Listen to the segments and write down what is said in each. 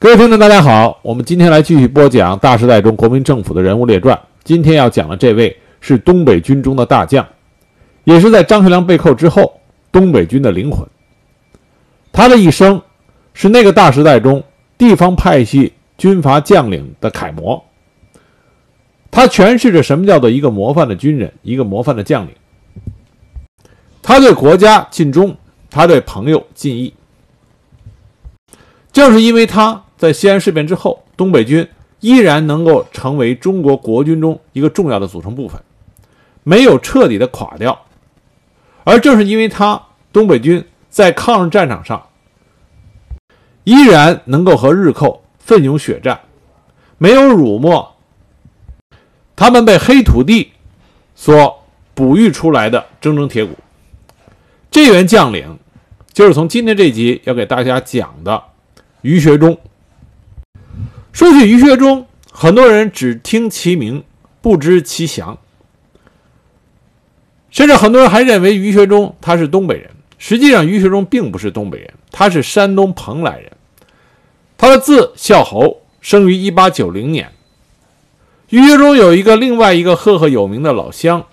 各位听众，大家好，我们今天来继续播讲大时代中国民政府的人物列传。今天要讲的这位是东北军中的大将，也是在张学良被扣之后东北军的灵魂。他的一生是那个大时代中地方派系军阀将领的楷模。他诠释着什么叫做一个模范的军人，一个模范的将领。他对国家尽忠，他对朋友尽义。正是因为他在西安事变之后，东北军依然能够成为中国国军中一个重要的组成部分，没有彻底的垮掉。而正是因为他，东北军在抗日战场上依然能够和日寇奋勇血战，没有辱没他们被黑土地所哺育出来的铮铮铁骨。这员将领，就是从今天这集要给大家讲的于学忠。说起于学忠，很多人只听其名，不知其详，甚至很多人还认为于学忠他是东北人。实际上，于学忠并不是东北人，他是山东蓬莱人。他的字孝侯，生于一八九零年。于学忠有一个另外一个赫赫有名的老乡，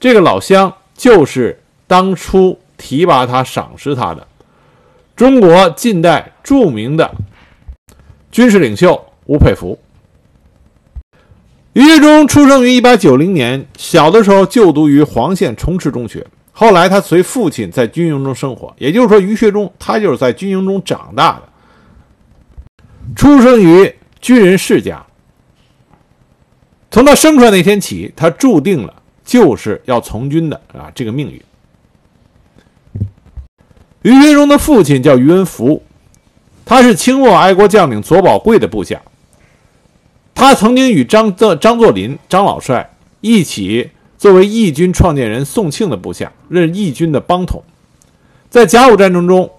这个老乡就是当初。提拔他、赏识他的中国近代著名的军事领袖吴佩孚。于学忠出生于一八九零年，小的时候就读于黄县崇池中学，后来他随父亲在军营中生活。也就是说，于学忠他就是在军营中长大的，出生于军人世家。从他生出来那天起，他注定了就是要从军的啊这个命运。于学忠的父亲叫于文福，他是清末爱国将领左宝贵的部下。他曾经与张作张作霖张老帅一起作为义军创建人宋庆的部下，任义军的帮统。在甲午战争中，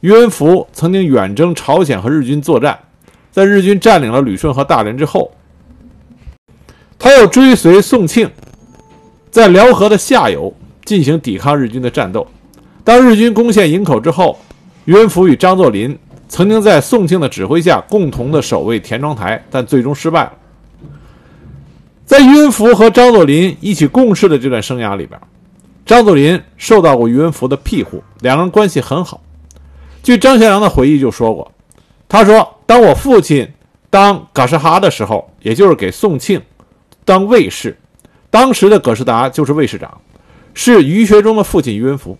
于文福曾经远征朝鲜和日军作战，在日军占领了旅顺和大连之后，他又追随宋庆，在辽河的下游进行抵抗日军的战斗。当日军攻陷营口之后，于文福与张作霖曾经在宋庆的指挥下共同的守卫田庄台，但最终失败了。在于文福和张作霖一起共事的这段生涯里边，张作霖受到过于文福的庇护，两人关系很好。据张学良的回忆就说过，他说：“当我父亲当葛世哈的时候，也就是给宋庆当卫士，当时的葛世达就是卫士长，是于学忠的父亲于文福。”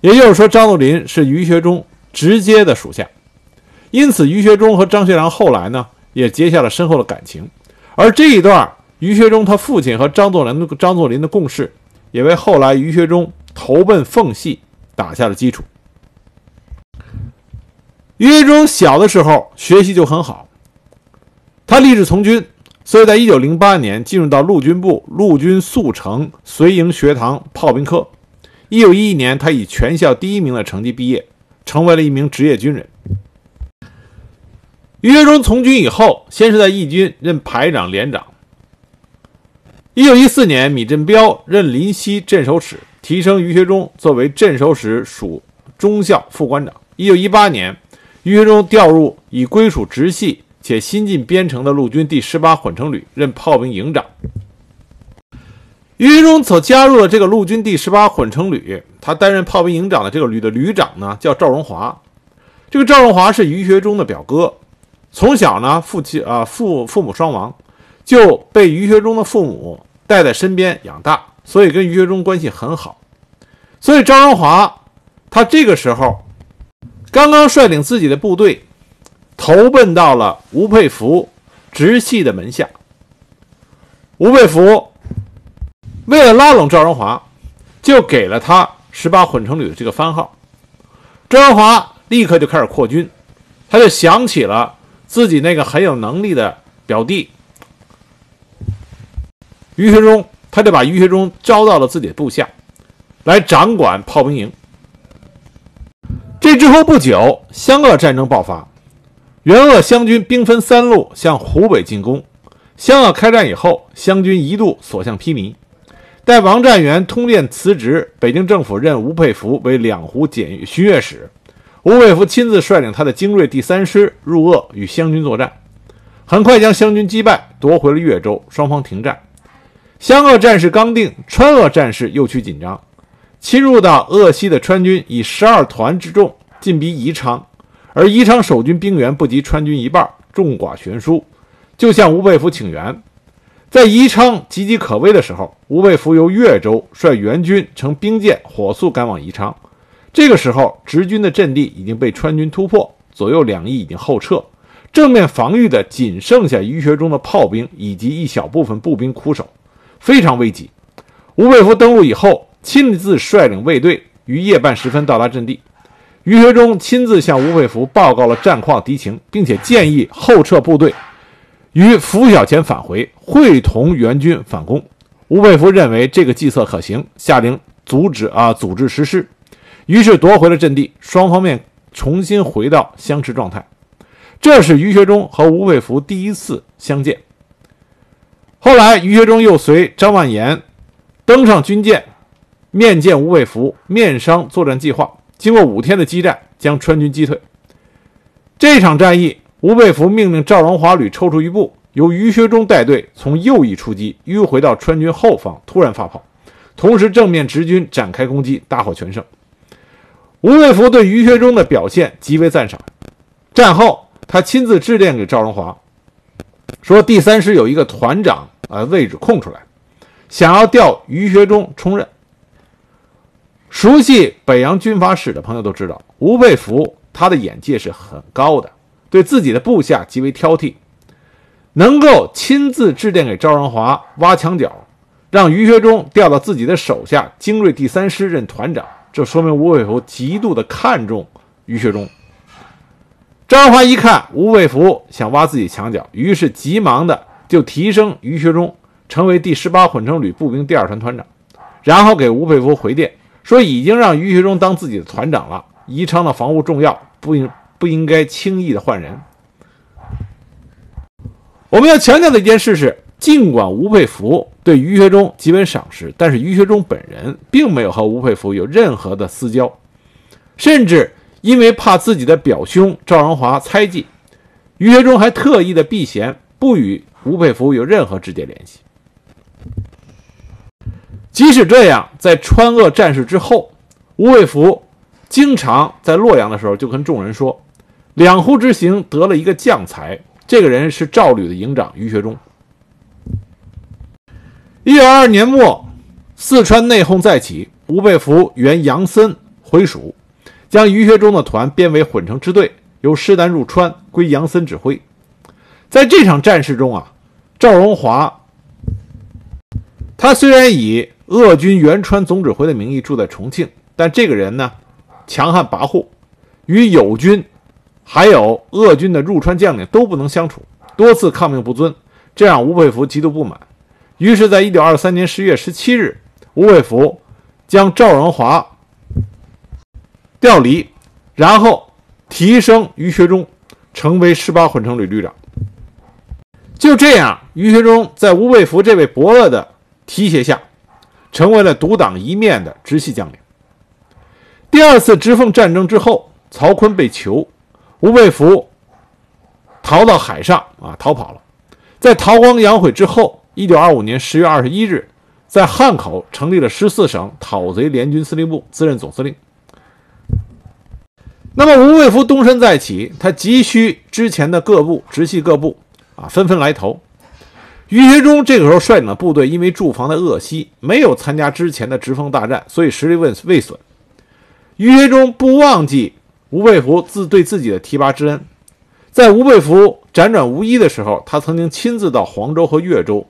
也就是说，张作霖是于学忠直接的属下，因此于学忠和张学良后来呢也结下了深厚的感情。而这一段于学忠他父亲和张作霖的张作霖的共事，也为后来于学忠投奔奉系打下了基础。于学忠小的时候学习就很好，他立志从军，所以在一九零八年进入到陆军部陆军速成随营学堂炮兵科。一九一一年，他以全校第一名的成绩毕业，成为了一名职业军人。于学忠从军以后，先是在义军任排长、连长。一九一四年，米振彪任临西镇守使，提升于学忠作为镇守使属中校副官长。一九一八年，于学忠调入已归属直系且新进编成的陆军第十八混成旅，任炮兵营长。于学忠所加入了这个陆军第十八混成旅，他担任炮兵营长的这个旅的旅长呢，叫赵荣华。这个赵荣华是于学忠的表哥，从小呢父亲啊父父母双亡，就被于学忠的父母带在身边养大，所以跟于学忠关系很好。所以赵荣华他这个时候刚刚率领自己的部队投奔到了吴佩孚直系的门下，吴佩孚。为了拉拢赵荣华，就给了他十八混成旅的这个番号。赵荣华立刻就开始扩军，他就想起了自己那个很有能力的表弟于学忠，他就把于学忠招到了自己的部下，来掌管炮兵营。这之后不久，湘鄂战争爆发，援鄂湘军兵分三路向湖北进攻。湘鄂开战以后，湘军一度所向披靡。待王占元通电辞职，北京政府任吴佩孚为两湖检巡阅使，吴佩孚亲自率领他的精锐第三师入鄂与湘军作战，很快将湘军击败，夺回了越州，双方停战。湘鄂战事刚定，川鄂战事又趋紧张。侵入到鄂西的川军以十二团之众进逼宜昌，而宜昌守军兵员不及川军一半，众寡悬殊，就向吴佩孚请援。在宜昌岌岌可危的时候，吴佩孚由越州率援军乘兵舰火速赶往宜昌。这个时候，直军的阵地已经被川军突破，左右两翼已经后撤，正面防御的仅剩下于学忠的炮兵以及一小部分步兵苦守，非常危急。吴佩孚登陆以后。亲自率领卫队于夜半时分到达阵地，于学忠亲自向吴佩孚报告了战况敌情，并且建议后撤部队于拂晓前返回，会同援军反攻。吴佩孚认为这个计策可行，下令阻止啊组织实施，于是夺回了阵地，双方面重新回到相持状态。这是于学忠和吴佩孚第一次相见。后来，于学忠又随张万言登上军舰。面见吴佩孚，面商作战计划。经过五天的激战，将川军击退。这场战役，吴佩孚命令赵荣华旅抽出一部，由于学忠带队从右翼出击，迂回到川军后方，突然发炮，同时正面直军展开攻击，大获全胜。吴佩孚对于学忠的表现极为赞赏。战后，他亲自致电给赵荣华，说第三师有一个团长啊位置空出来，想要调于学忠充任。熟悉北洋军阀史的朋友都知道，吴佩孚他的眼界是很高的，对自己的部下极为挑剔，能够亲自致电给赵荣华挖墙脚，让于学忠调到自己的手下精锐第三师任团长，这说明吴佩孚极度的看重于学忠。赵荣华一看吴佩孚想挖自己墙角，于是急忙的就提升于学忠成为第十八混成旅步兵第二团团长，然后给吴佩孚回电。说已经让于学忠当自己的团长了。宜昌的防务重要，不应不应该轻易的换人。我们要强调的一件事是，尽管吴佩孚对于学忠极为赏识，但是于学忠本人并没有和吴佩孚有任何的私交，甚至因为怕自己的表兄赵荣华猜忌，于学忠还特意的避嫌，不与吴佩孚有任何直接联系。即使这样，在川鄂战事之后，吴佩孚经常在洛阳的时候就跟众人说：“两湖之行得了一个将才，这个人是赵旅的营长于学忠。”一九二二年末，四川内讧再起，吴佩孚援杨森回蜀，将于学忠的团编为混成支队，由师南入川，归杨森指挥。在这场战事中啊，赵荣华他虽然以鄂军原川总指挥的名义住在重庆，但这个人呢，强悍跋扈，与友军还有鄂军的入川将领都不能相处，多次抗命不遵，这让吴佩孚极度不满。于是，在一九二三年十月十七日，吴佩孚将赵荣华调离，然后提升于学忠，成为十八混成旅旅长。就这样，于学忠在吴佩孚这位伯乐的提携下。成为了独当一面的直系将领。第二次直奉战争之后，曹锟被囚，吴佩孚逃到海上啊，逃跑了。在韬光养晦之后，一九二五年十月二十一日，在汉口成立了十四省讨贼联军司令部，自任总司令。那么吴佩孚东山再起，他急需之前的各部直系各部啊，纷纷来投。于学忠这个时候率领的部队，因为驻防在鄂西，没有参加之前的直奉大战，所以实力未未损。于学忠不忘记吴佩孚自对自己的提拔之恩，在吴佩孚辗转无依的时候，他曾经亲自到黄州和岳州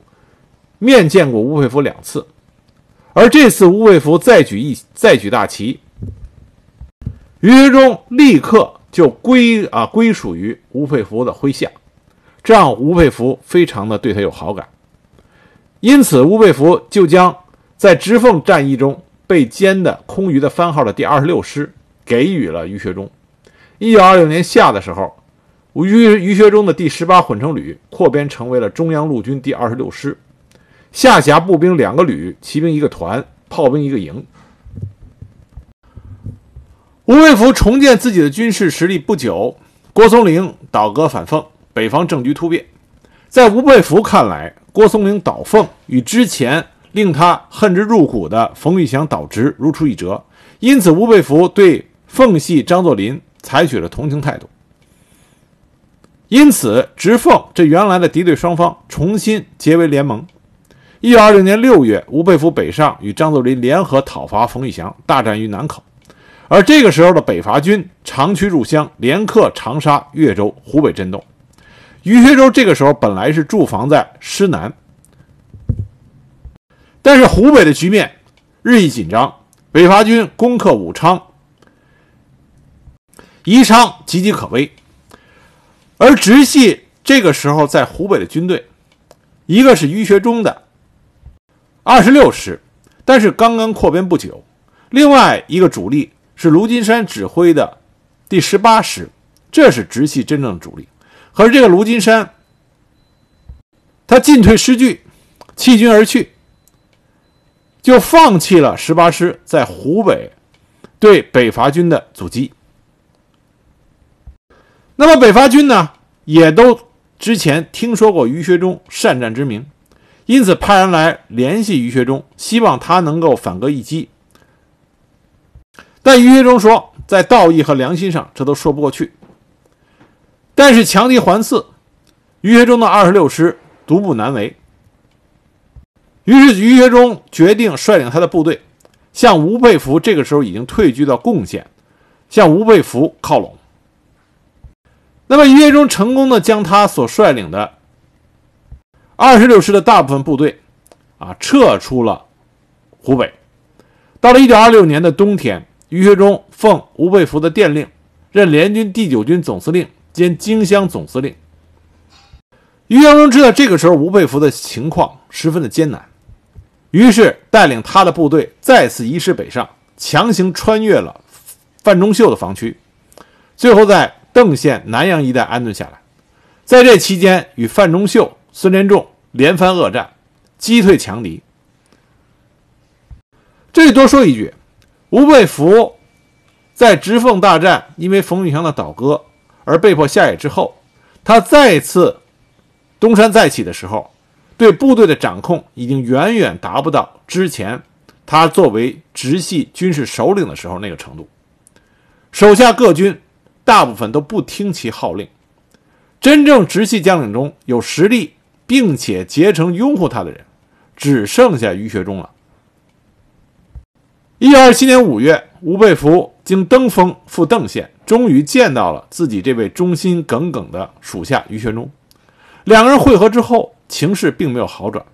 面见过吴佩孚两次。而这次吴佩孚再举一再举大旗，于学忠立刻就归啊归属于吴佩孚的麾下。这让吴佩孚非常的对他有好感，因此吴佩孚就将在直奉战役中被歼的空余的番号的第二十六师给予了于学忠。一九二六年夏的时候，于于学忠的第十八混成旅扩编成为了中央陆军第二十六师，下辖步兵两个旅，骑兵一个团，炮兵一个营。吴佩孚重建自己的军事实力不久，郭松龄倒戈反奉，北方政局突变。在吴佩孚看来，郭松龄倒奉与之前令他恨之入骨的冯玉祥倒直如出一辙，因此吴佩孚对奉系张作霖采取了同情态度。因此，直奉这原来的敌对双方重新结为联盟。一九二六年六月，吴佩孚北上与张作霖联合讨伐冯玉祥，大战于南口。而这个时候的北伐军长驱入湘，连克长沙、岳州、湖北震动。于学周这个时候本来是驻防在师南，但是湖北的局面日益紧张，北伐军攻克武昌、宜昌岌岌可危。而直系这个时候在湖北的军队，一个是于学忠的二十六师，但是刚刚扩编不久；另外一个主力是卢金山指挥的第十八师，这是直系真正的主力。可是这个卢金山，他进退失据，弃军而去，就放弃了十八师在湖北对北伐军的阻击。那么北伐军呢，也都之前听说过于学忠善战之名，因此派人来联系于学忠，希望他能够反戈一击。但于学忠说，在道义和良心上，这都说不过去。但是强敌环伺，于学忠的二十六师独步难为。于是于学忠决定率领他的部队，向吴佩孚这个时候已经退居到贡县，向吴佩孚靠拢。那么于学忠成功的将他所率领的二十六师的大部分部队，啊撤出了湖北。到了一九二六年的冬天，于学忠奉吴佩孚的电令，任联军第九军总司令兼荆襄总司令。于学忠知道这个时候吴佩孚的情况十分的艰难，于是带领他的部队再次移师北上，强行穿越了范仲秀的防区，最后在。邓县南阳一带安顿下来，在这期间与范仲秀、孙连仲连番恶战，击退强敌。这里多说一句，吴佩孚在直奉大战因为冯玉祥的倒戈而被迫下野之后，他再次东山再起的时候，对部队的掌控已经远远达不到之前他作为直系军事首领的时候那个程度，手下各军。大部分都不听其号令，真正直系将领中有实力并且结成拥护他的人，只剩下于学忠了。一九二七年五月，吴佩孚经登封赴邓县，终于见到了自己这位忠心耿耿的属下于学忠。两个人会合之后，情势并没有好转。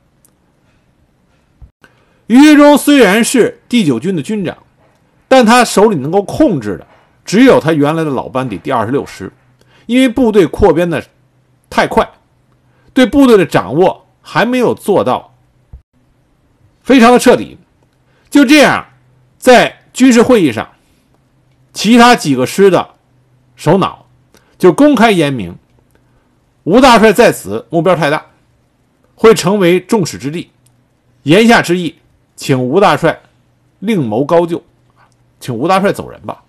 于学忠虽然是第九军的军长，但他手里能够控制的。只有他原来的老班底第二十六师，因为部队扩编的太快，对部队的掌握还没有做到非常的彻底。就这样，在军事会议上，其他几个师的首脑就公开言明，吴大帅在此目标太大，会成为众矢之的。言下之意，请吴大帅另谋高就，请吴大帅走人吧。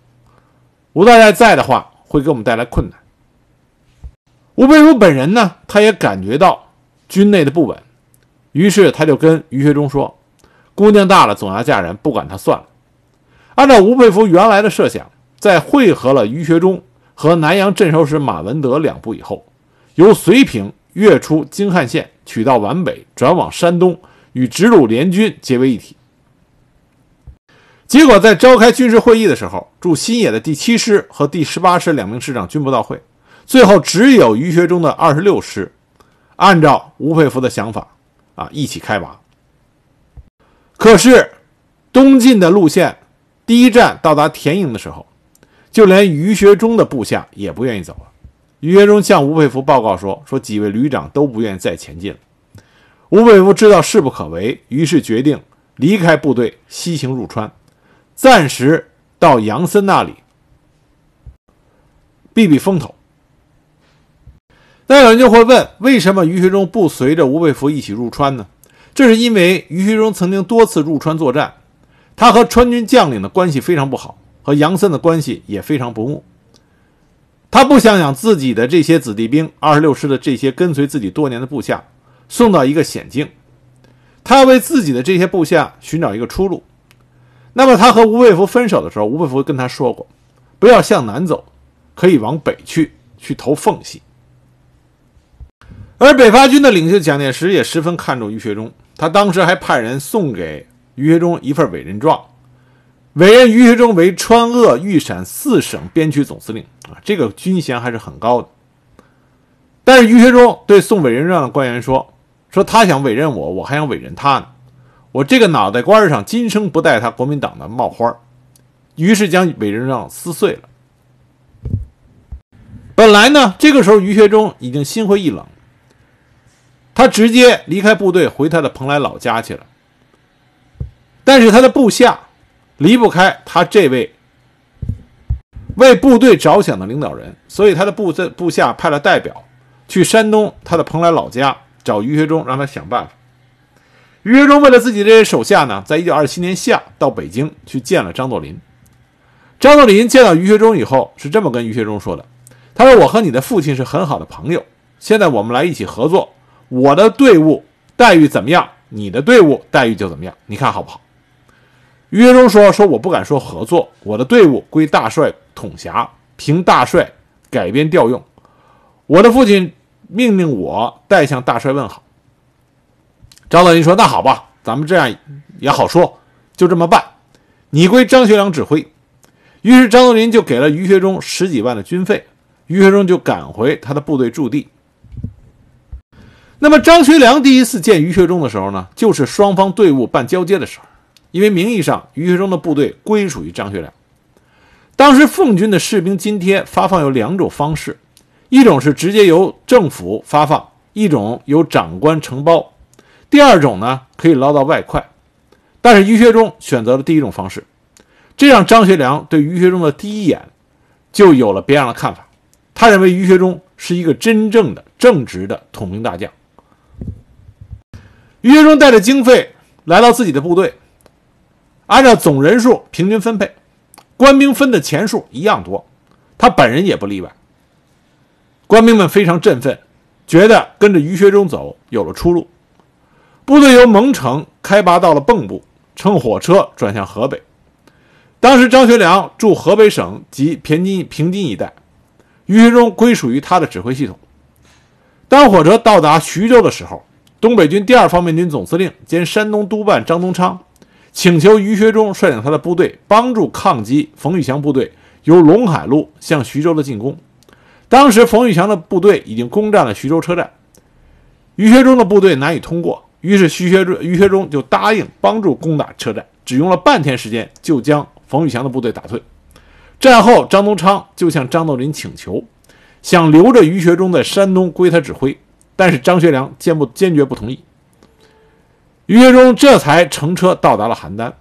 吴大帅在的话，会给我们带来困难。吴佩孚本人呢，他也感觉到军内的不稳，于是他就跟于学忠说：“姑娘大了，总要嫁人，不管他算了。”按照吴佩孚原来的设想，在会合了于学忠和南阳镇守使马文德两部以后，由绥平越出京汉线，取道皖北，转往山东，与直鲁联军结为一体。结果在召开军事会议的时候，驻新野的第七师和第十八师两名师长均不到会，最后只有于学忠的二十六师，按照吴佩孚的想法，啊，一起开拔。可是东进的路线，第一站到达田营的时候，就连于学忠的部下也不愿意走了。于学忠向吴佩孚报告说：“说几位旅长都不愿意再前进了。”吴佩孚知道势不可为，于是决定离开部队，西行入川。暂时到杨森那里避避风头。那有人就会问：为什么于学忠不随着吴佩孚一起入川呢？这是因为于学忠曾经多次入川作战，他和川军将领的关系非常不好，和杨森的关系也非常不睦。他不想想自己的这些子弟兵，二十六师的这些跟随自己多年的部下，送到一个险境。他要为自己的这些部下寻找一个出路。那么，他和吴佩孚分手的时候，吴佩孚跟他说过：“不要向南走，可以往北去，去投奉系。”而北伐军的领袖蒋介石也十分看重于学忠，他当时还派人送给于学忠一份委任状，委任于学忠为川鄂豫陕四省边区总司令啊，这个军衔还是很高的。但是于学忠对送委任状的官员说：“说他想委任我，我还想委任他呢，我这个脑袋瓜上今生不戴他国民党的帽花。”于是将委任状撕碎了。本来呢，这个时候于学忠已经心灰意冷。他直接离开部队，回他的蓬莱老家去了。但是他的部下离不开他这位为部队着想的领导人，所以他的部在部下派了代表去山东他的蓬莱老家找于学忠，让他想办法。于学忠为了自己这些手下呢，在一九二七年夏到北京去见了张作霖。张作霖见到于学忠以后，是这么跟于学忠说的：“他说我和你的父亲是很好的朋友，现在我们来一起合作。”我的队伍待遇怎么样？你的队伍待遇就怎么样？你看好不好？于学忠说：“说我不敢说合作，我的队伍归大帅统辖，凭大帅改编调用。我的父亲命令我代向大帅问好。”张作霖说：“那好吧，咱们这样也好说，就这么办。你归张学良指挥。”于是张作霖就给了于学忠十几万的军费，于学忠就赶回他的部队驻地。那么张学良第一次见于学忠的时候呢，就是双方队伍办交接的时候，因为名义上于学忠的部队归属于张学良。当时奉军的士兵津贴发放有两种方式，一种是直接由政府发放，一种由长官承包，第二种呢可以捞到外快。但是于学忠选择了第一种方式，这让张学良对于学忠的第一眼就有了别样的看法。他认为于学忠是一个真正的正直的统兵大将。于学忠带着经费来到自己的部队，按照总人数平均分配，官兵分的钱数一样多，他本人也不例外。官兵们非常振奋，觉得跟着于学忠走有了出路。部队由蒙城开拔到了蚌埠，乘火车转向河北。当时张学良驻河北省及平津平津一带，于学忠归属于他的指挥系统。当火车到达徐州的时候。东北军第二方面军总司令兼山东督办张宗昌请求于学忠率领他的部队帮助抗击冯玉祥部队由陇海路向徐州的进攻。当时冯玉祥的部队已经攻占了徐州车站，于学忠的部队难以通过，于是徐学忠于学忠就答应帮助攻打车站，只用了半天时间就将冯玉祥的部队打退。战后，张宗昌就向张作霖请求，想留着于学忠在山东归他指挥。但是张学良坚不坚决不同意，于学忠这才乘车到达了邯郸。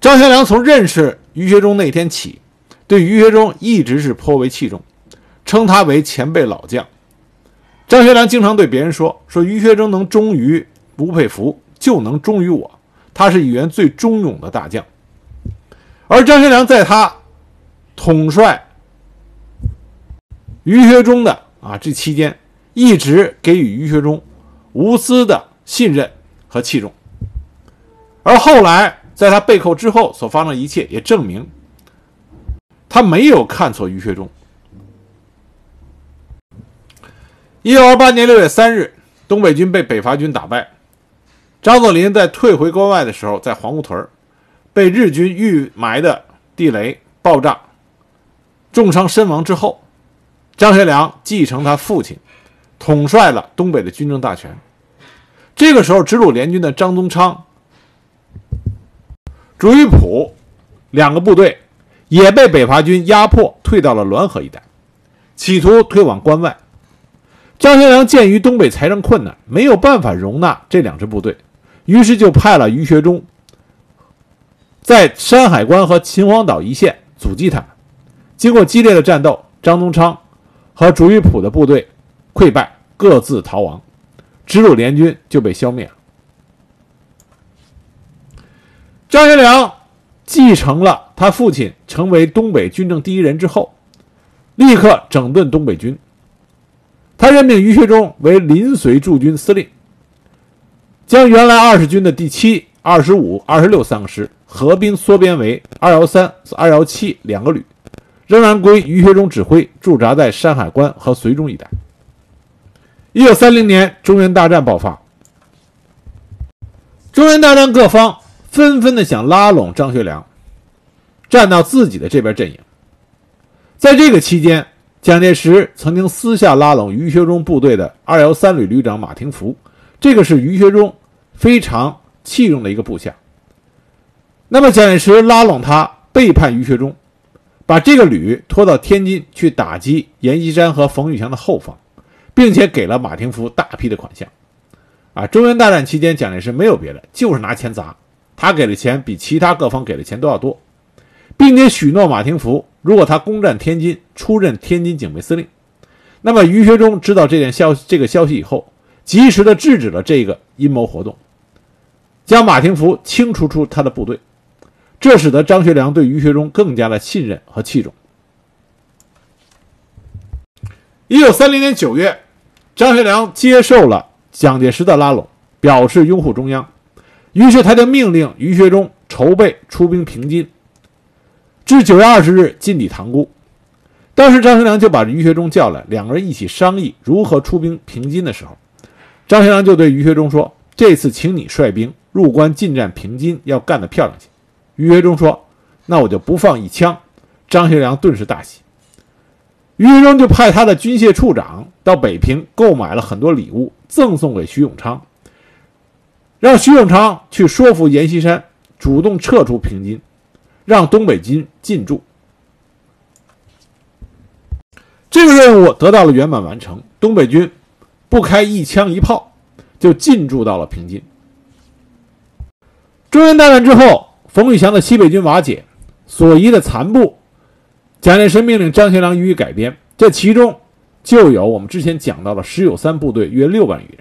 张学良从认识于学忠那天起，对于学忠一直是颇为器重，称他为前辈老将。张学良经常对别人说：“说于学忠能忠于吴佩孚，就能忠于我。他是语言最忠勇的大将。”而张学良在他统帅于学忠的啊这期间。一直给予于学忠无私的信任和器重，而后来在他被扣之后所发生的一切，也证明他没有看错于学忠。一九二八年六月三日，东北军被北伐军打败，张作霖在退回关外的时候，在黄姑屯被日军预埋的地雷爆炸，重伤身亡之后，张学良继承他父亲。统帅了东北的军政大权。这个时候，直鲁联军的张宗昌、朱玉璞两个部队也被北伐军压迫，退到了滦河一带，企图推往关外。张学良鉴于东北财政困难，没有办法容纳这两支部队，于是就派了于学忠在山海关和秦皇岛一线阻击他们。经过激烈的战斗，张宗昌和朱玉璞的部队。溃败，各自逃亡，直鲁联军就被消灭了。张学良继承了他父亲成为东北军政第一人之后，立刻整顿东北军。他任命于学忠为临绥驻军司令，将原来二十军的第七、二十五、二十六三个师合兵缩编为二幺三、二幺七两个旅，仍然归于学忠指挥，驻扎在山海关和绥中一带。一九三零年，中原大战爆发，中原大战各方纷纷的想拉拢张学良，站到自己的这边阵营。在这个期间，蒋介石曾经私下拉拢于学忠部队的二幺三旅旅长马廷福，这个是于学忠非常器重的一个部下。那么蒋介石拉拢他，背叛于学忠，把这个旅拖到天津去打击阎锡山和冯玉祥的后方，并且给了马廷福大批的款项。啊，中原大战期间，蒋介石没有别的，就是拿钱砸。他给的钱比其他各方给的钱都要多，并且许诺马廷福。如果他攻占天津，出任天津警备司令，那么于学忠知道这件消息这个消息以后，及时的制止了这个阴谋活动，将马廷福清除出他的部队，这使得张学良对于学忠更加的信任和器重。一九三零年九月，张学良接受了蒋介石的拉拢，表示拥护中央，于是他就命令于学忠筹备出兵平津。至九月二十日进抵塘沽，当时张学良就把于学忠叫来，两个人一起商议如何出兵平津的时候，张学良就对于学忠说：“这次请你率兵入关进占平津，要干得漂亮些。”于学忠说：“那我就不放一枪。”张学良顿时大喜，于学忠就派他的军械处长到北平购买了很多礼物，赠送给徐永昌，让徐永昌去说服阎锡山主动撤出平津。让东北军进驻，这个任务得到了圆满完成。东北军不开一枪一炮，就进驻到了平津。中原大战之后，冯玉祥的西北军瓦解，所遗的残部，蒋介石命令张学良予以改编。这其中就有我们之前讲到的石友三部队，约六万余人。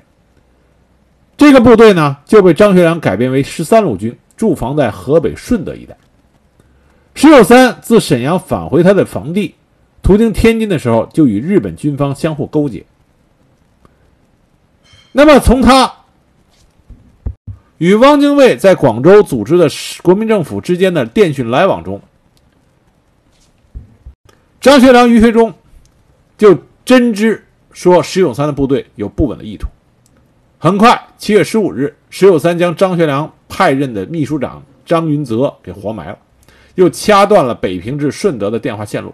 这个部队呢，就被张学良改编为十三路军，驻防在河北顺德一带。石友三自沈阳返回他的房地，途经天津的时候，就与日本军方相互勾结。那么，从他与汪精卫在广州组织的国民政府之间的电讯来往中，张学良、于学忠就真知说石友三的部队有不稳的意图。很快，七月十五日，石友三将张学良派任的秘书长张云泽给活埋了。又掐断了北平至顺德的电话线路，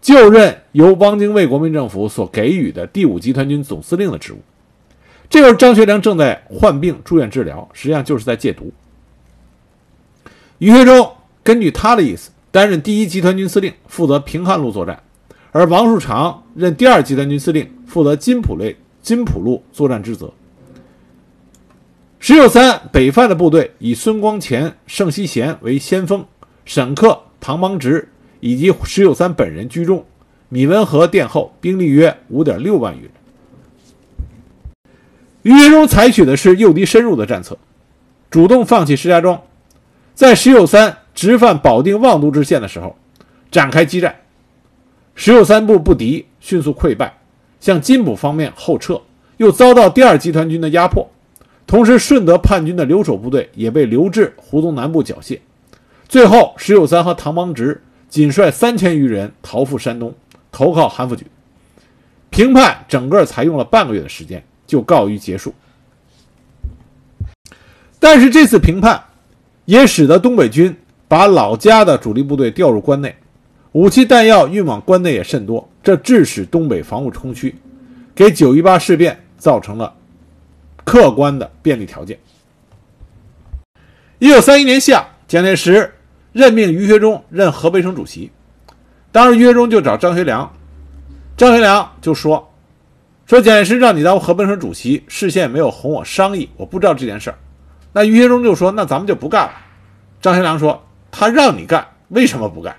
就任由汪精卫国民政府所给予的第五集团军总司令的职务。这时候，张学良正在患病住院治疗，实际上就是在戒毒。于学忠根据他的意思，担任第一集团军司令，负责平汉路作战；而王树常任第二集团军司令，负责金浦类金浦路作战职责。石友三北犯的部队以孙光前、盛希贤为先锋。沈克、唐邦直以及石友三本人居中，米文和殿后，兵力约五点六万余人。于学忠采取的是诱敌深入的战策，主动放弃石家庄，在石友三直犯保定望都知县的时候展开激战，石友三部不敌，迅速溃败，向金浦方面后撤，又遭到第二集团军的压迫，同时顺德叛军的留守部队也被留至胡同南部缴械。最后，石友三和唐邦直仅率三千余人逃赴山东，投靠韩复榘。平叛整个才用了半个月的时间就告于结束。但是这次平叛，也使得东北军把老家的主力部队调入关内，武器弹药运往关内也甚多，这致使东北防务空虚，给九一八事变造成了客观的便利条件。一九三一年夏，蒋介石。任命于学忠任河北省主席，当时于学忠就找张学良，张学良就说：“说蒋介石让你当河北省主席，事先没有哄我商议，我不知道这件事儿。”那于学忠就说：“那咱们就不干了。”张学良说：“他让你干，为什么不干？”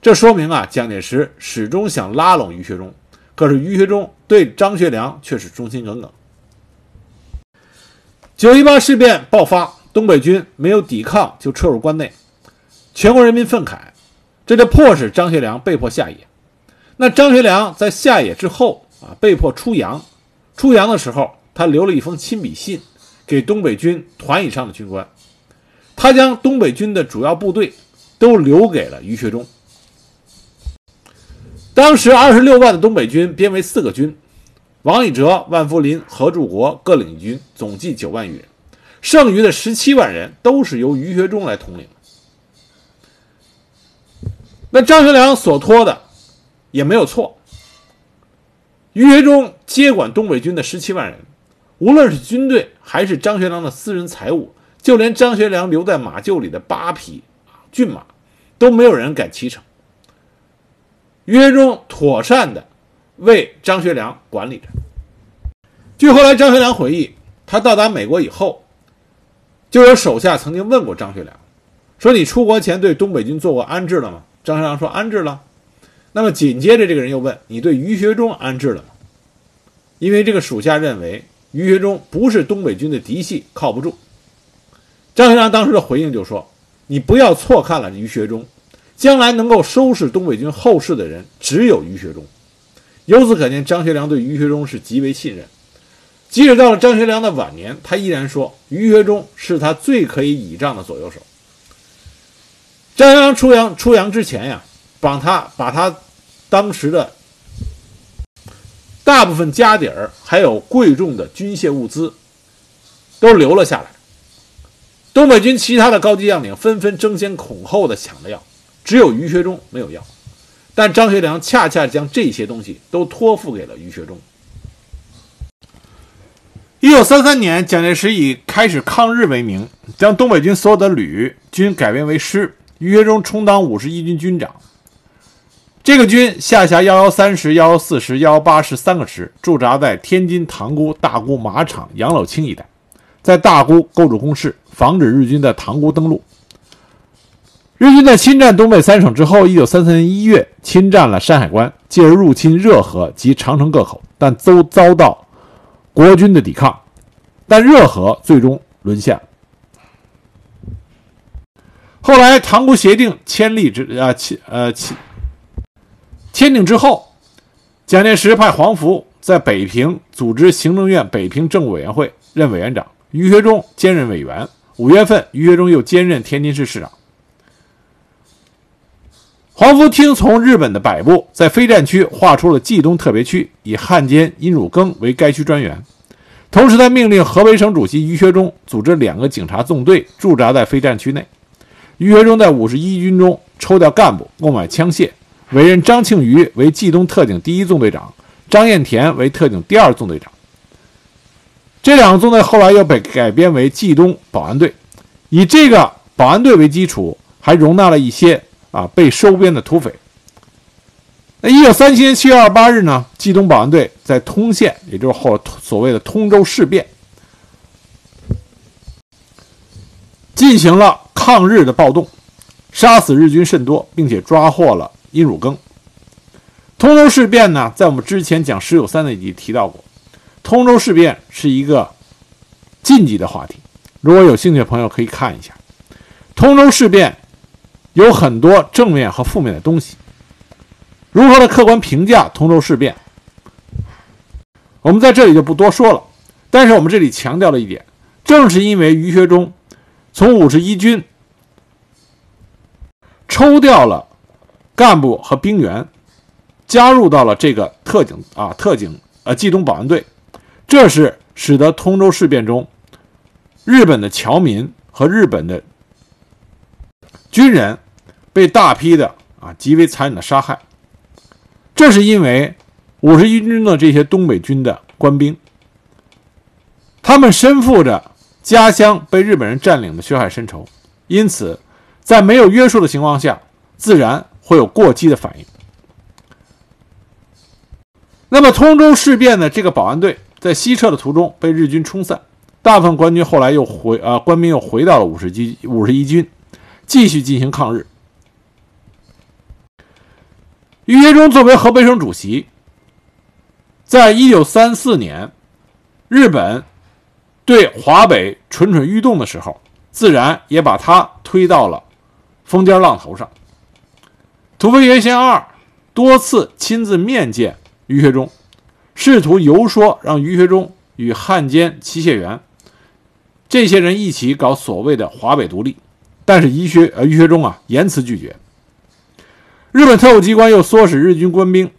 这说明啊，蒋介石始终想拉拢于学忠，可是于学忠对张学良却是忠心耿耿。九一八事变爆发，东北军没有抵抗就撤入关内。全国人民愤慨，这就迫使张学良被迫下野。那张学良在下野之后啊，被迫出洋。出洋的时候，他留了一封亲笔信给东北军团以上的军官，他将东北军的主要部队都留给了于学忠。当时二十六万的东北军编为四个军，王以哲、万福林、何柱国各领军，总计九万余人。剩余的十七万人都是由于学忠来统领。那张学良所托的也没有错。于学忠接管东北军的十七万人，无论是军队还是张学良的私人财物，就连张学良留在马厩里的八匹骏马，都没有人敢骑乘。于学忠妥善的为张学良管理着。据后来张学良回忆，他到达美国以后，就有手下曾经问过张学良，说：“你出国前对东北军做过安置了吗？”张学良说：“安置了。”那么紧接着，这个人又问：“你对于学忠安置了吗？”因为这个属下认为于学忠不是东北军的嫡系，靠不住。张学良当时的回应就说：“你不要错看了于学忠，将来能够收拾东北军后事的人只有于学忠。”由此可见，张学良对于学忠是极为信任。即使到了张学良的晚年，他依然说于学忠是他最可以倚仗的左右手。张学良出洋出洋之前呀。把他把他当时的大部分家底儿，还有贵重的军械物资，都留了下来。东北军其他的高级将领纷纷争先恐后的抢着要，只有于学忠没有要。但张学良恰恰将这些东西都托付给了于学忠。一九三三年，蒋介石以开始抗日为名，将东北军所有的旅军改编为师，于学忠充当五十一军军长。这个军下辖幺幺三师、幺幺四师、幺幺八师三个师，驻扎在天津塘沽、大沽马场、杨柳青一带，在大沽构筑工事，防止日军在塘沽登陆。日军在侵占东北三省之后，一九三三年一月侵占了山海关，继而入侵热河及长城各口，但都遭到国军的抵抗，但热河最终沦陷。后来塘沽协定签立之啊签呃签。签订之后，蒋介石派黄福在北平组织行政院北平政务委员会任委员长，于学忠兼任委员。五月份，于学忠又兼任天津市市长。黄福听从日本的摆布，在非战区划出了冀东特别区，以汉奸殷汝耕为该区专员。同时，他命令河北省主席于学忠组织两个警察纵队驻扎在非战区内。于学忠在五十一军中抽调干部，购买枪械。委任张庆余为冀东特警第一纵队长，张彦田为特警第二纵队长。这两个纵队后来又被改编为冀东保安队，以这个保安队为基础，还容纳了一些啊被收编的土匪。那一九三七年七月二十八日呢，冀东保安队在通县，也就是后所谓的通州事变，进行了抗日的暴动，杀死日军甚多，并且抓获了。殷汝耕，通州事变呢，在我们之前讲十九三那集提到过。通州事变是一个禁忌的话题，如果有兴趣的朋友可以看一下。通州事变有很多正面和负面的东西，如何的客观评价通州事变，我们在这里就不多说了。但是我们这里强调了一点，正是因为于学忠从五十一军抽调了。干部和兵员加入到了这个特警啊，特警呃，冀东保安队，这是使得通州事变中日本的侨民和日本的军人被大批的啊极为残忍的杀害。这是因为五十一军的这些东北军的官兵，他们身负着家乡被日本人占领的血海深仇，因此在没有约束的情况下，自然。会有过激的反应。那么，通州事变的这个保安队在西撤的途中被日军冲散，大部分官军后来又回啊，官兵又回到了五十军五十一军，继续进行抗日。于学忠作为河北省主席，在一九三四年日本对华北蠢蠢欲动的时候，自然也把他推到了风尖浪头上。土肥原贤二多次亲自面见于学忠，试图游说让于学忠与汉奸齐燮元这些人一起搞所谓的华北独立，但是于学呃于学忠啊严词拒绝。日本特务机关又唆使日军官兵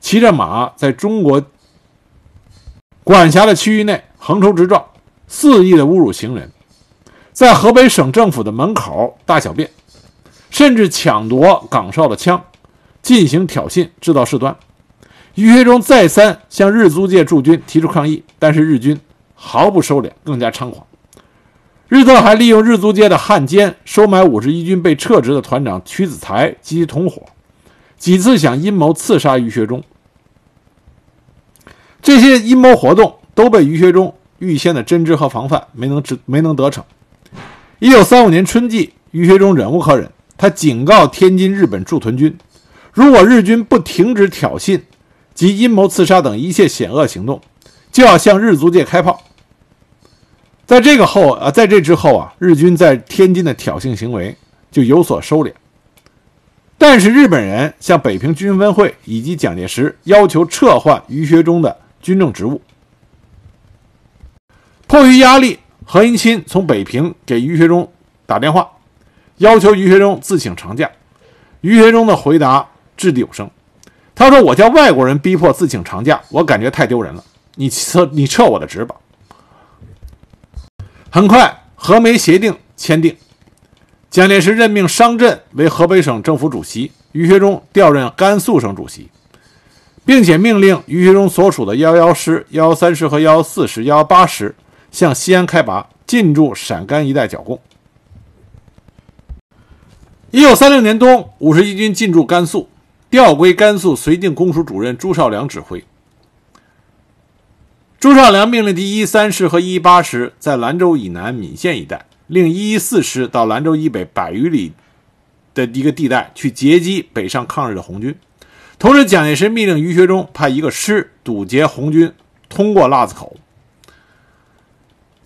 骑着马在中国管辖的区域内横冲直撞，肆意的侮辱行人，在河北省政府的门口大小便，甚至抢夺岗哨的枪，进行挑衅，制造事端。于学忠再三向日租界驻军提出抗议，但是日军毫不收敛，更加猖狂。日特还利用日租界的汉奸收买五十一军被撤职的团长屈子才及其同伙，几次想阴谋刺杀于学忠。这些阴谋活动都被于学忠预先的侦知和防范，没能没能得逞。一九三五年春季，于学忠忍无可忍，他警告天津日本驻屯军，如果日军不停止挑衅及阴谋刺杀等一切险恶行动，就要向日租界开炮。在这个后啊，在这之后啊，日军在天津的挑衅行为就有所收敛。但是日本人向北平军分会以及蒋介石要求撤换于学忠的军政职务。迫于压力，何应钦从北平给于学忠打电话，要求于学忠自请长假。于学忠的回答掷地有声，他说：“我叫外国人逼迫自请长假，我感觉太丢人了。你撤，你撤我的职吧。”很快，和梅协定签订，蒋介石任命商震为河北省政府主席，于学忠调任甘肃省主席，并且命令于学忠所属的幺幺师、幺幺三师和幺幺四师、幺幺八师向西安开拔，进驻陕甘一带剿共。一九三六年冬，五十一军进驻甘肃，调归甘肃绥靖公署主任朱绍良指挥。朱绍良命令第一三师和一八师在兰州以南闽县一带，令一一四师到兰州以北百余里的一个地带去截击北上抗日的红军。同时，蒋介石命令于学忠派一个师堵截红军通过腊子口。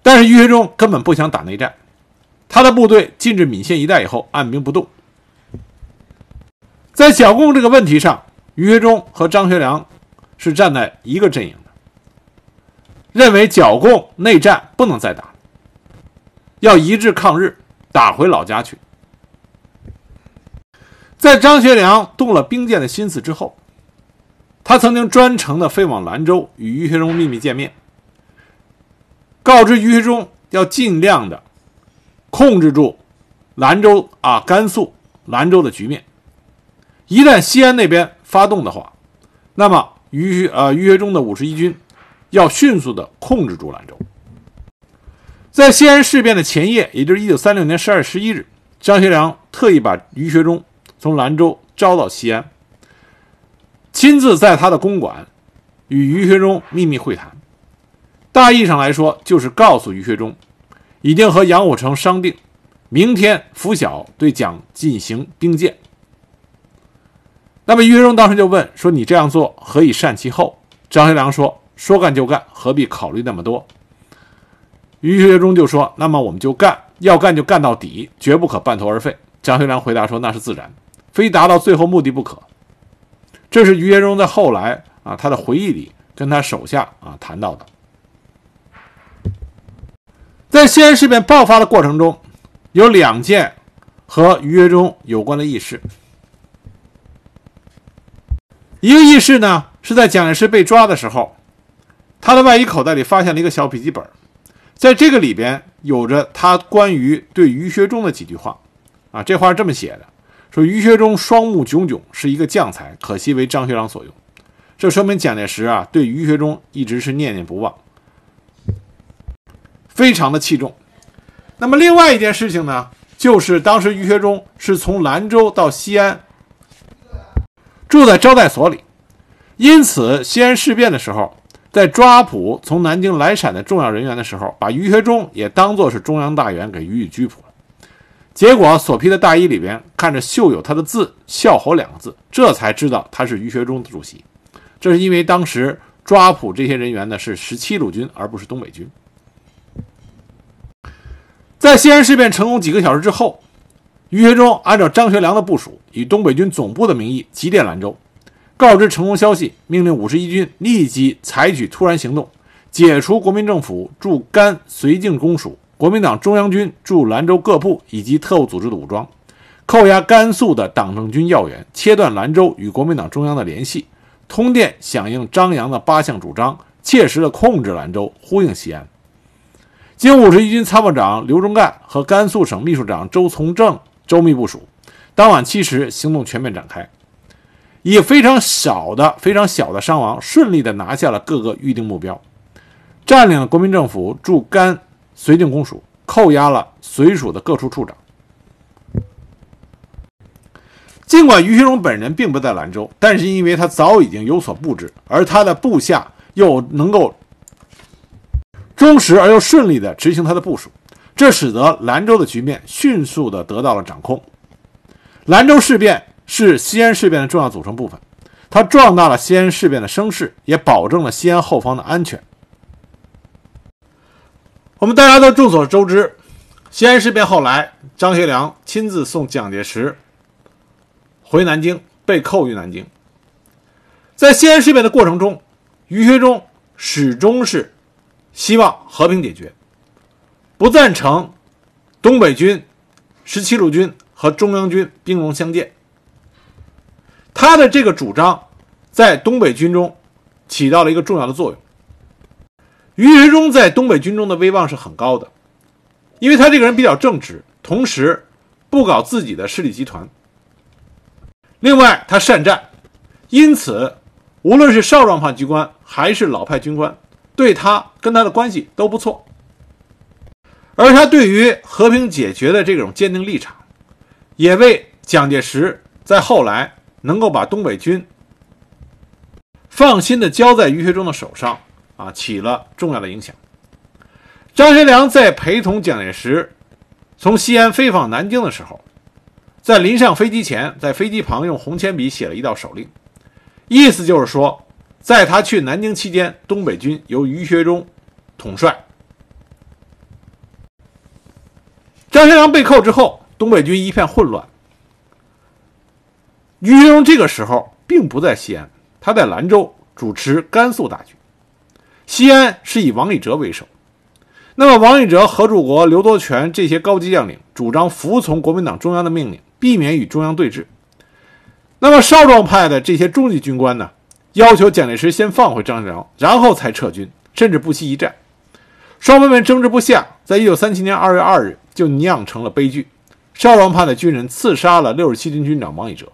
但是于学忠根本不想打内战，他的部队进至闽县一带以后按兵不动。在剿共这个问题上，于学忠和张学良是站在一个阵营的。认为剿共内战不能再打，要一致抗日，打回老家去。在张学良动了兵谏的心思之后，他曾经专程的飞往兰州与于学忠秘密见面，告知于学忠要尽量的控制住兰州啊甘肃兰州的局面，一旦西安那边发动的话，那么于呃于学忠的五十一军。要迅速的控制住兰州。在西安事变的前夜，也就是一九三六年十二月十一日，张学良特意把于学忠从兰州招到西安，亲自在他的公馆与于学忠秘密会谈。大意上来说，就是告诉于学忠，已经和杨虎城商定，明天拂晓对蒋进行兵谏。那么于学忠当时就问说：“你这样做何以善其后？”张学良说。说干就干，何必考虑那么多？于学忠就说：“那么我们就干，要干就干到底，绝不可半途而废。”张学良回答说：“那是自然，非达到最后目的不可。”这是于学忠在后来啊他的回忆里跟他手下啊谈到的。在西安事变爆发的过程中，有两件和于学忠有关的轶事。一个轶事呢，是在蒋介石被抓的时候。他的外衣口袋里发现了一个小笔记本，在这个里边有着他关于对于学忠的几句话，啊，这话是这么写的：说于学忠双目炯炯，是一个将才，可惜为张学良所用。这说明蒋介石啊对于学忠一直是念念不忘，非常的器重。那么另外一件事情呢，就是当时于学忠是从兰州到西安，住在招待所里，因此西安事变的时候。在抓捕从南京来陕的重要人员的时候，把于学忠也当作是中央大员给予以拘捕。结果所披的大衣里边看着绣有他的字“孝侯”两个字，这才知道他是于学忠的主席。这是因为当时抓捕这些人员的是十七路军，而不是东北军。在西安事变成功几个小时之后，于学忠按照张学良的部署，以东北军总部的名义急电兰州，告知成功消息，命令五十一军立即采取突然行动，解除国民政府驻甘绥靖公署、国民党中央军驻兰州各部以及特务组织的武装，扣押甘肃的党政军要员，切断兰州与国民党中央的联系。通电响应张扬的八项主张，切实的控制兰州，呼应西安。经五十一军参谋长刘忠干和甘肃省秘书长周从政周密部署，当晚七时，行动全面展开，以非常少的、非常小的伤亡，顺利地拿下了各个预定目标，占领了国民政府驻甘绥靖公署，扣押了绥署的各处处长。尽管于学忠本人并不在兰州，但是因为他早已经有所布置，而他的部下又能够忠实而又顺利地执行他的部署。这使得兰州的局面迅速地得到了掌控。兰州事变是西安事变的重要组成部分，它壮大了西安事变的声势，也保证了西安后方的安全。我们大家都众所周知，西安事变后来，张学良亲自送蒋介石回南京，被扣于南京。在西安事变的过程中，于学忠始终是希望和平解决。不赞成东北军、十七路军和中央军兵戎相见。他的这个主张在东北军中起到了一个重要的作用。于学忠在东北军中的威望是很高的，因为他这个人比较正直，同时不搞自己的势力集团。另外，他善战，因此无论是少壮派军官还是老派军官，对他跟他的关系都不错。而他对于和平解决的这种坚定立场，也为蒋介石在后来能够把东北军放心的交在于学忠的手上啊，起了重要的影响。张学良在陪同蒋介石从西安飞往南京的时候，在临上飞机前，在飞机旁用红铅笔写了一道手令，意思就是说，在他去南京期间，东北军由于学忠统帅。张学良被扣之后，东北军一片混乱。于学忠这个时候并不在西安，他在兰州主持甘肃大局。西安是以王以哲为首，那么王以哲、何柱国、刘多荃这些高级将领主张服从国民党中央的命令，避免与中央对峙。那么少壮派的这些中级军官呢，要求蒋介石先放回张学良，然后才撤军，甚至不惜一战。双方面争执不下，在一九三七年二月二日。就酿成了悲剧，少壮派的军人刺杀了六十七军军长王以哲，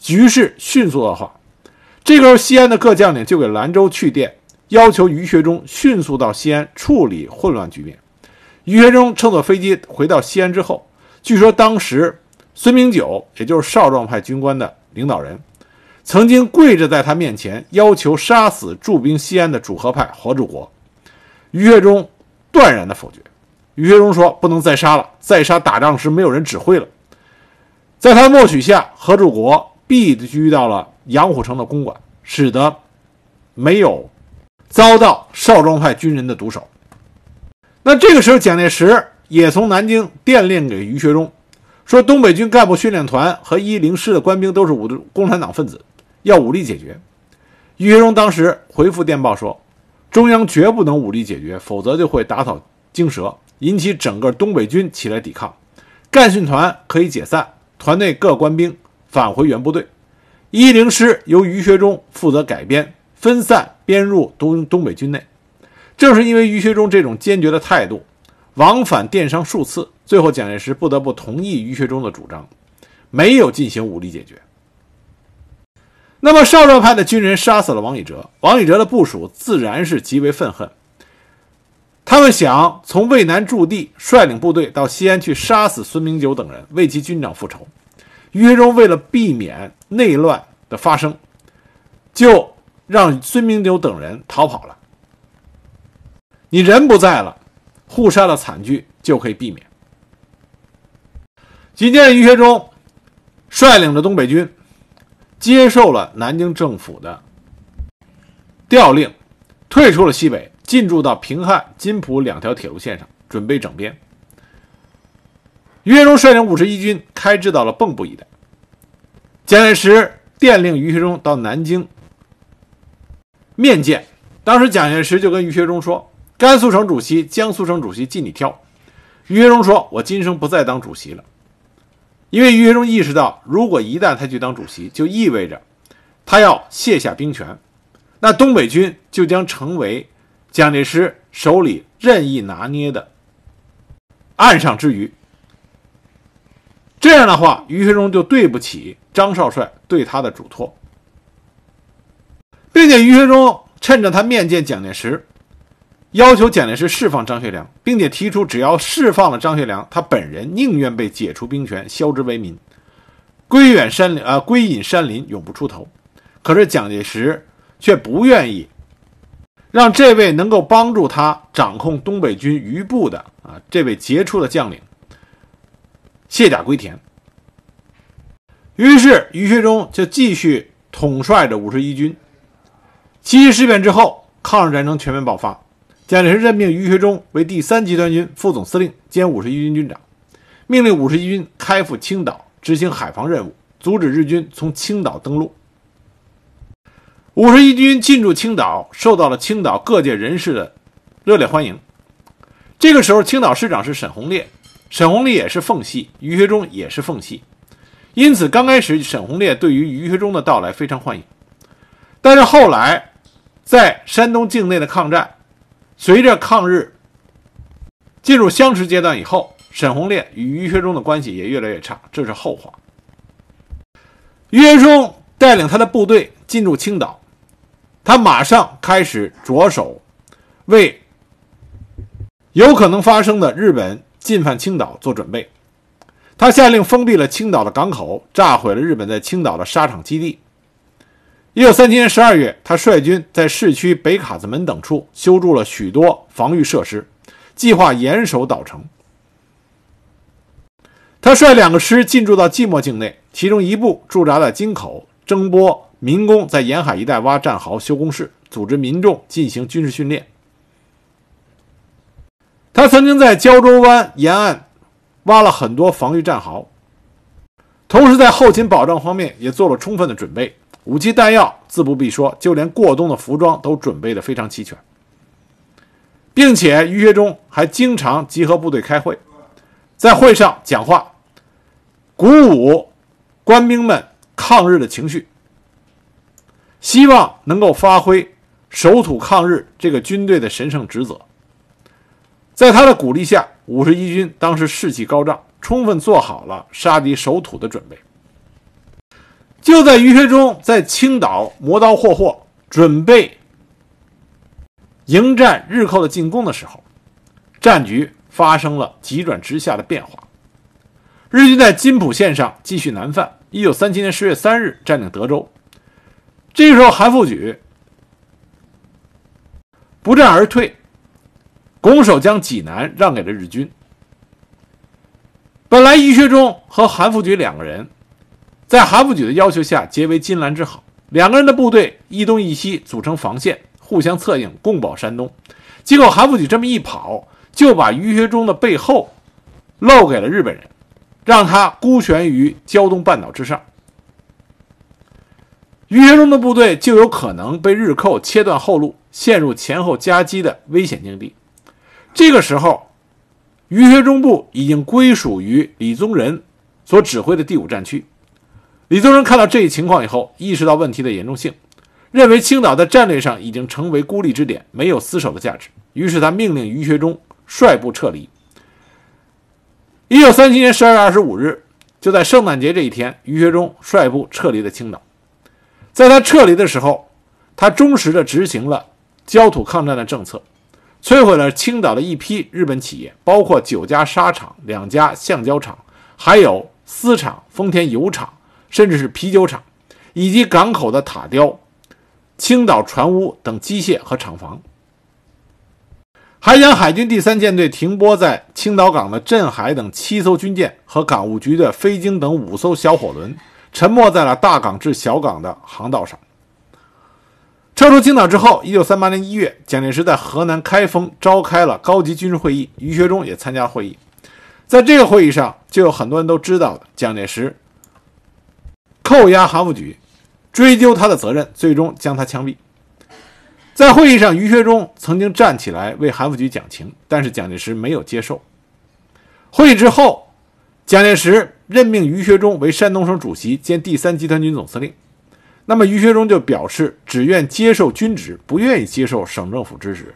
局势迅速恶化。这个时候，西安的各将领就给兰州去电，要求于学忠迅速到西安处理混乱局面。于学忠乘坐飞机回到西安之后，据说当时孙明九，也就是少壮派军官的领导人，曾经跪着在他面前要求杀死驻兵西安的主和派何柱国，于学忠断然的否决。于学忠说：“不能再杀了，再杀打仗时没有人指挥了。”在他默许下，何柱国避居到了杨虎城的公馆，使得没有遭到少壮派军人的毒手。那这个时候，蒋介石也从南京电令给于学忠，说：“东北军干部训练团和一零师的官兵都是武共产党分子，要武力解决。”于学忠当时回复电报说：“中央绝不能武力解决，否则就会打草惊蛇。”引起整个东北军起来抵抗，干训团可以解散，团内各官兵返回原部队。一零师由于学忠负责改编，分散编入东东北军内。正是因为于学忠这种坚决的态度，往返电商数次，最后蒋介石不得不同意于学忠的主张，没有进行武力解决。那么少壮派的军人杀死了王以哲，王以哲的部属自然是极为愤恨。他们想从渭南驻地率领部队到西安去杀死孙明九等人，为其军长复仇。于学忠为了避免内乱的发生，就让孙明九等人逃跑了。你人不在了，互杀的惨剧就可以避免。紧接着，于学忠率领着东北军接受了南京政府的调令，退出了西北。进驻到平汉、津浦两条铁路线上，准备整编。于学忠率领五十一军开至到了蚌埠一带。蒋介石电令于学忠到南京面见。当时蒋介石就跟于学忠说：“甘肃省主席、江苏省主席尽你挑。”于学忠说：“我今生不再当主席了。”因为于学忠意识到，如果一旦他去当主席，就意味着他要卸下兵权，那东北军就将成为蒋介石手里任意拿捏的岸上之鱼。这样的话，于学忠就对不起张少帅对他的嘱托，并且于学忠趁着他面见蒋介石，要求蒋介石释放张学良，并且提出只要释放了张学良，他本人宁愿被解除兵权，削之为民，归远山林啊，归隐山林，永不出头。可是蒋介石却不愿意让这位能够帮助他掌控东北军余部的啊这位杰出的将领。卸甲归田，于是于学忠就继续统帅着五十一军。七七事变之后，抗日战争全面爆发，蒋介石任命于学忠为第三集团军副总司令兼五十一军军长，命令五十一军开赴青岛执行海防任务，阻止日军从青岛登陆。五十一军进驻青岛，受到了青岛各界人士的热烈欢迎。这个时候，青岛市长是沈鸿烈。沈鸿烈也是奉系，于学忠也是奉系，因此刚开始沈鸿烈对于于学忠的到来非常欢迎。但是后来，在山东境内的抗战，随着抗日进入相持阶段以后，沈鸿烈与于学忠的关系也越来越差，这是后话。于学忠带领他的部队进入青岛，他马上开始着手为有可能发生的日本。进犯青岛做准备，他下令封闭了青岛的港口，炸毁了日本在青岛的沙场基地。一九三七年十二月，他率军在市区北卡子门等处修筑了许多防御设施，计划严守岛城。他率两个师进驻到即墨境内，其中一部驻扎在京口，征拨民工在沿海一带挖战壕、修工事，组织民众进行军事训练。他曾经在胶州湾沿岸挖了很多防御战壕，同时在后勤保障方面也做了充分的准备，武器弹药自不必说，就连过冬的服装都准备的非常齐全，并且于学忠还经常集合部队开会，在会上讲话，鼓舞官兵们抗日的情绪，希望能够发挥守土抗日这个军队的神圣职责。在他的鼓励下，五十一军当时士气高涨，充分做好了杀敌守土的准备。就在于学忠在青岛磨刀霍霍，准备迎战日寇的进攻的时候，战局发生了急转直下的变化。日军在津浦线上继续南犯。一九三七年十月三日占领德州，这个时候韩复榘不战而退。拱手将济南让给了日军。本来于学忠和韩复榘两个人，在韩复榘的要求下结为金兰之好，两个人的部队一东一西组成防线，互相策应，共保山东。结果韩复榘这么一跑，就把于学忠的背后漏给了日本人，让他孤悬于胶东半岛之上。于学忠的部队就有可能被日寇切断后路，陷入前后夹击的危险境地。这个时候，于学忠部已经归属于李宗仁所指挥的第五战区。李宗仁看到这一情况以后，意识到问题的严重性，认为青岛在战略上已经成为孤立之点，没有死守的价值。于是他命令于学忠率部撤离。一九三七年十二月二十五日，就在圣诞节这一天，于学忠率部撤离了青岛。在他撤离的时候，他忠实地执行了焦土抗战的政策。摧毁了青岛的一批日本企业，包括九家纱厂、两家橡胶厂，还有丝厂、丰田油厂，甚至是啤酒厂，以及港口的塔吊、青岛船坞等机械和厂房。还将海军第三舰队停泊在青岛港的镇海等七艘军舰和港务局的飞鲸等五艘小火轮，沉没在了大港至小港的航道上。撤出青岛之后，一九三八年一月，蒋介石在河南开封召开了高级军事会议，于学忠也参加会议。在这个会议上，就有很多人都知道的，蒋介石扣押韩复榘，追究他的责任，最终将他枪毙。在会议上，于学忠曾经站起来为韩复榘讲情，但是蒋介石没有接受。会议之后，蒋介石任命于学忠为山东省主席兼第三集团军总司令。那么于学忠就表示只愿接受军职，不愿意接受省政府之职。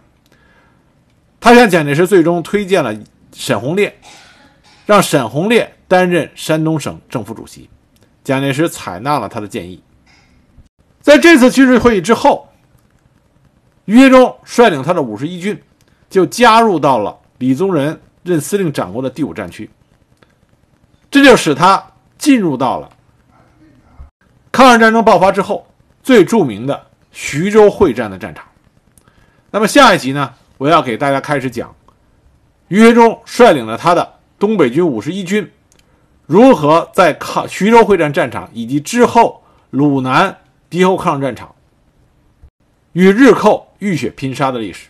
他向蒋介石最终推荐了沈鸿烈，让沈鸿烈担任山东省政府主席。蒋介石采纳了他的建议。在这次军事会议之后，于学忠率领他的五十一军就加入到了李宗仁任司令掌握的第五战区，这就使他进入到了。抗日战争爆发之后，最著名的徐州会战的战场。那么下一集呢，我要给大家开始讲于学忠率领了他的东北军五十一军，如何在抗徐州会战战场以及之后鲁南敌后抗日战场与日寇浴血拼杀的历史。